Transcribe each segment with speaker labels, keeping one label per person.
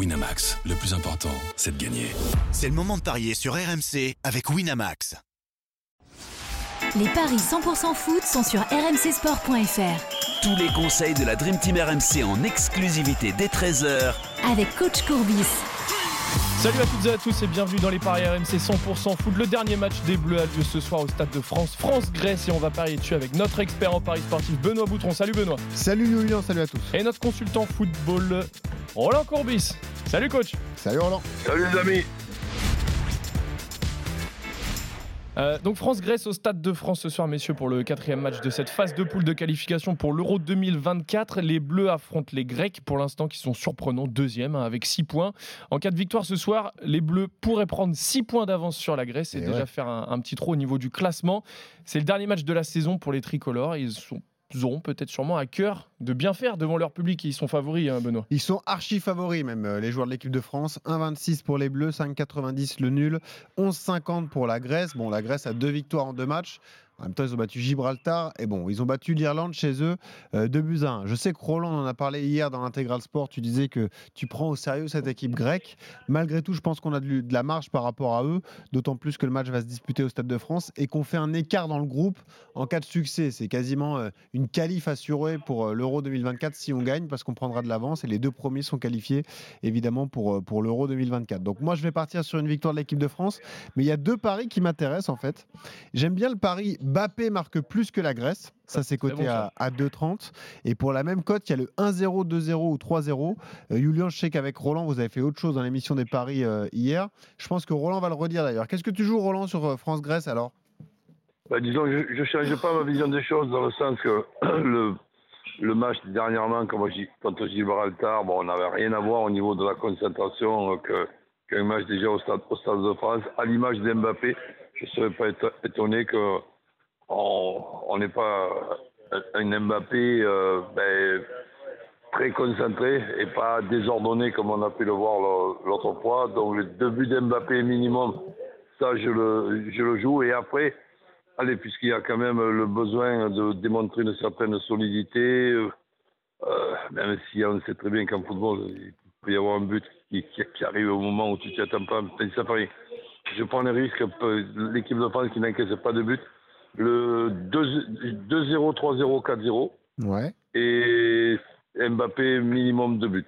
Speaker 1: Winamax, le plus important, c'est de gagner.
Speaker 2: C'est le moment de parier sur RMC avec Winamax.
Speaker 3: Les paris 100% foot sont sur rmcsport.fr.
Speaker 4: Tous les conseils de la Dream Team RMC en exclusivité dès 13h
Speaker 3: Avec coach Courbis.
Speaker 5: Salut à toutes et à tous et bienvenue dans les paris RMC 100% foot. Le dernier match des Bleus a lieu ce soir au Stade de France, France-Grèce et on va parier dessus avec notre expert en paris sportif Benoît Boutron. Salut Benoît.
Speaker 6: Salut Julien, salut à tous.
Speaker 5: Et notre consultant football Roland Courbis. Salut coach.
Speaker 6: Salut Roland.
Speaker 7: Salut les amis.
Speaker 5: Euh, donc France-Grèce au Stade de France ce soir, messieurs, pour le quatrième match de cette phase de poule de qualification pour l'Euro 2024. Les Bleus affrontent les Grecs, pour l'instant, qui sont surprenants, deuxième, hein, avec 6 points. En cas de victoire ce soir, les Bleus pourraient prendre 6 points d'avance sur la Grèce et,
Speaker 6: Et
Speaker 5: déjà
Speaker 6: ouais.
Speaker 5: faire un, un petit trou au niveau du classement. C'est le dernier match de la saison pour les tricolores. Ils sont auront peut-être sûrement à cœur de bien faire devant leur public. Ils sont favoris, hein, Benoît.
Speaker 6: Ils sont archi favoris même, euh, les joueurs de l'équipe de France. 1,26 pour les Bleus, 5,90 le nul, 11,50 pour la Grèce. Bon, la Grèce a deux victoires en deux matchs. En même temps, ils ont battu Gibraltar et bon, ils ont battu l'Irlande chez eux, euh, 2 buts à 1. Je sais que Roland en a parlé hier dans l'intégral sport. Tu disais que tu prends au sérieux cette équipe grecque. Malgré tout, je pense qu'on a de, de la marge par rapport à eux, d'autant plus que le match va se disputer au Stade de France et qu'on fait un écart dans le groupe en cas de succès. C'est quasiment euh, une qualif assurée pour euh, l'Euro 2024 si on gagne parce qu'on prendra de l'avance et les deux premiers sont qualifiés évidemment pour, euh, pour l'Euro 2024. Donc moi je vais partir sur une victoire de l'équipe de France, mais il y a deux paris qui m'intéressent en fait. J'aime bien le pari Bappé marque plus que la Grèce. Ça, c'est coté
Speaker 5: bon, ça.
Speaker 6: à, à 2,30. Et pour la même cote, il y a le 1-0, 2-0 ou 3-0. Euh, Julien, je sais qu'avec Roland, vous avez fait autre chose dans l'émission des paris euh, hier. Je pense que Roland va le redire d'ailleurs. Qu'est-ce que tu joues, Roland, sur euh, France-Grèce alors?
Speaker 7: Bah, disons, je ne change pas ma vision des choses dans le sens que le, le match dernièrement contre, Gi- contre Gibraltar, bon, on n'avait rien à voir au niveau de la concentration euh, que- qu'un match déjà au stade, au stade de France. À l'image d'Mbappé, je ne serais pas éto- étonné que on n'ait pas un Mbappé euh, ben, très concentré et pas désordonné comme on a pu le voir l'au- l'autre fois. Donc les deux buts d'Mbappé minimum, ça je le, je le joue. Et après, allez, puisqu'il y a quand même le besoin de démontrer une certaine solidité, euh, euh, même si on sait très bien qu'en football, il peut y avoir un but qui, qui- arrive au moment où tu t'y attends pas. Je prends le risque, euh, l'équipe de France qui n'encaisse pas de but, le 2 2-0, 3-0, 4-0
Speaker 6: Ouais.
Speaker 7: et Mbappé minimum de buts.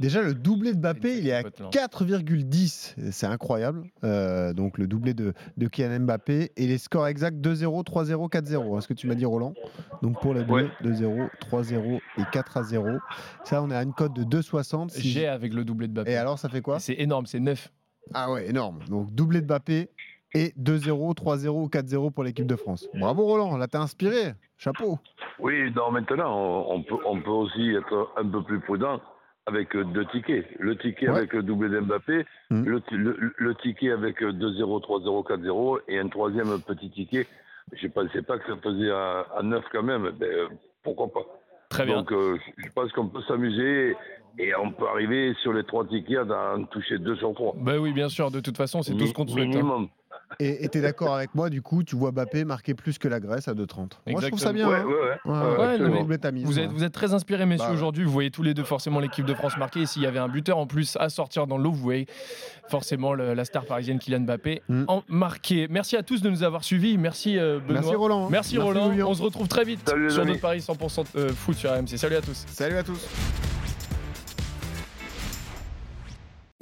Speaker 6: Déjà, le doublé de Mbappé, il est à
Speaker 5: Cote, là.
Speaker 6: 4,10. C'est incroyable. Euh, donc, le doublé de, de Kylian Mbappé. Et les scores exacts 2-0, 3-0, 4-0. Est-ce que tu m'as dit, Roland Donc, pour les Bleus,
Speaker 7: Ouais.
Speaker 6: 2-0, 3-0 et 4-0. Ça, on est à une cote de 2,60. Si-
Speaker 5: J'ai avec le doublé de Mbappé.
Speaker 6: Et alors, ça fait quoi?
Speaker 5: C'est énorme, c'est 9.
Speaker 6: Ah ouais, énorme. Donc, doublé de Mbappé et 2-0, 3-0 ou 4-0 pour l'équipe de France. Bravo, Roland. Là, t'as inspiré. Chapeau.
Speaker 7: Oui, non, maintenant, on, peut, on peut aussi être un peu plus prudent avec deux tickets. Le ticket
Speaker 6: Ouais.
Speaker 7: avec le doublé d'Mbappé,
Speaker 6: Mhm.
Speaker 7: le, ti- le, le ticket avec euh, 2-0, 3-0, 4-0 et un troisième petit ticket. Je ne pensais pas que ça faisait à, à 9 quand même. Ben, pourquoi pas
Speaker 5: Très bien.
Speaker 7: Donc, euh, je pense qu'on peut s'amuser et on peut arriver sur les trois tickets à en toucher deux sur trois.
Speaker 5: Bah oui, bien sûr, de toute façon, c'est tout ce qu'on te souhaite. hein.
Speaker 6: Et et t'es d'accord avec moi, du coup, tu vois Mbappé marquer plus que la Grèce à 2,30. Moi, je trouve ça bien.
Speaker 7: Ouais,
Speaker 6: hein.
Speaker 7: ouais, ouais.
Speaker 6: Mise,
Speaker 5: Vous êtes,
Speaker 6: ouais.
Speaker 5: vous êtes très inspirés, messieurs,
Speaker 6: Bah
Speaker 5: aujourd'hui. Vous voyez tous les deux forcément l'équipe de France marquer. Et s'il y avait un buteur en plus à sortir dans l'eau, vous voyez forcément le- la star parisienne Kylian Mbappé
Speaker 6: Mm.
Speaker 5: en marqué. Merci à tous de nous avoir suivis. Merci euh, Benoît.
Speaker 6: Merci Roland.
Speaker 5: Merci, Roland. On se retrouve très vite
Speaker 7: Salut,
Speaker 5: sur notre Paris 100% euh, foot sur RMC. Salut à tous.
Speaker 6: Salut à tous.